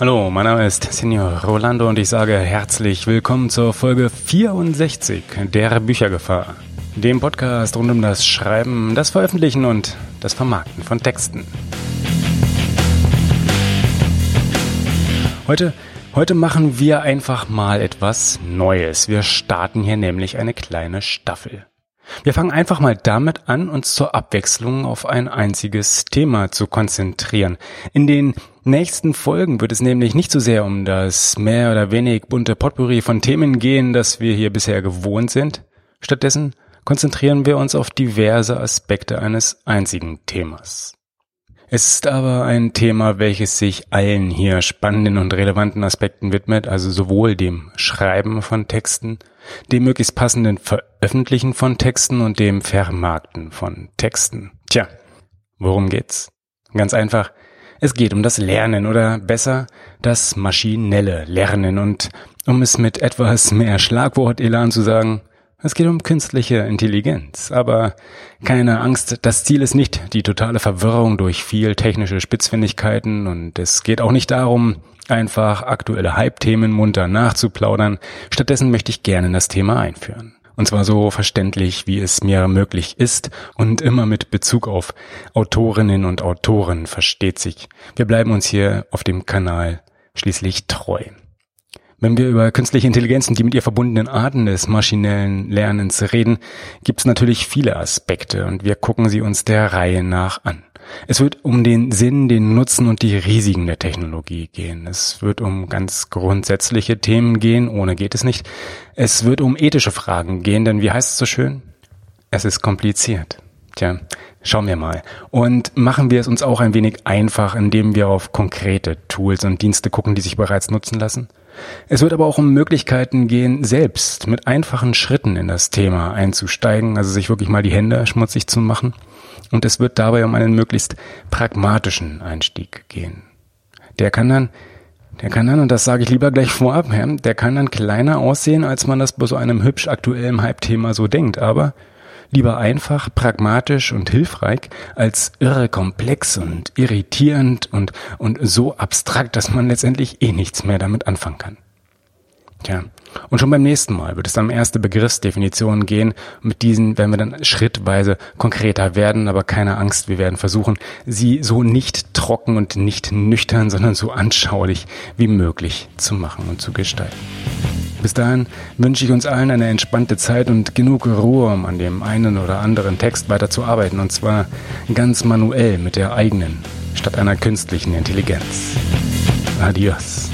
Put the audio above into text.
Hallo, mein Name ist Senior Rolando und ich sage herzlich willkommen zur Folge 64 der Büchergefahr, dem Podcast rund um das Schreiben, das Veröffentlichen und das Vermarkten von Texten. Heute, heute machen wir einfach mal etwas Neues. Wir starten hier nämlich eine kleine Staffel. Wir fangen einfach mal damit an, uns zur Abwechslung auf ein einziges Thema zu konzentrieren. In den nächsten Folgen wird es nämlich nicht so sehr um das mehr oder wenig bunte Potpourri von Themen gehen, das wir hier bisher gewohnt sind. Stattdessen konzentrieren wir uns auf diverse Aspekte eines einzigen Themas. Es ist aber ein Thema, welches sich allen hier spannenden und relevanten Aspekten widmet, also sowohl dem Schreiben von Texten, dem möglichst passenden Veröffentlichen von Texten und dem Vermarkten von Texten. Tja, worum geht's? Ganz einfach, es geht um das Lernen oder besser das maschinelle Lernen und um es mit etwas mehr Schlagwort-Elan zu sagen, es geht um künstliche Intelligenz, aber keine Angst, das Ziel ist nicht die totale Verwirrung durch viel technische Spitzfindigkeiten und es geht auch nicht darum, einfach aktuelle Hype-Themen munter nachzuplaudern. Stattdessen möchte ich gerne das Thema einführen. Und zwar so verständlich, wie es mir möglich ist und immer mit Bezug auf Autorinnen und Autoren versteht sich. Wir bleiben uns hier auf dem Kanal schließlich treu. Wenn wir über künstliche Intelligenz und die mit ihr verbundenen Arten des maschinellen Lernens reden, gibt es natürlich viele Aspekte und wir gucken sie uns der Reihe nach an. Es wird um den Sinn, den Nutzen und die Risiken der Technologie gehen. Es wird um ganz grundsätzliche Themen gehen, ohne geht es nicht. Es wird um ethische Fragen gehen, denn wie heißt es so schön? Es ist kompliziert. Tja, schauen wir mal. Und machen wir es uns auch ein wenig einfach, indem wir auf konkrete Tools und Dienste gucken, die sich bereits nutzen lassen? Es wird aber auch um Möglichkeiten gehen, selbst mit einfachen Schritten in das Thema einzusteigen, also sich wirklich mal die Hände schmutzig zu machen. Und es wird dabei um einen möglichst pragmatischen Einstieg gehen. Der kann dann, der kann dann, und das sage ich lieber gleich vorab, der kann dann kleiner aussehen, als man das bei so einem hübsch aktuellen Hype-Thema so denkt, aber Lieber einfach, pragmatisch und hilfreich, als irre komplex und irritierend und, und so abstrakt, dass man letztendlich eh nichts mehr damit anfangen kann. Tja, und schon beim nächsten Mal wird es dann erste Begriffsdefinitionen gehen. Mit diesen werden wir dann schrittweise konkreter werden, aber keine Angst, wir werden versuchen, sie so nicht trocken und nicht nüchtern, sondern so anschaulich wie möglich zu machen und zu gestalten. Bis dahin wünsche ich uns allen eine entspannte Zeit und genug Ruhe, um an dem einen oder anderen Text weiterzuarbeiten, und zwar ganz manuell mit der eigenen, statt einer künstlichen Intelligenz. Adios.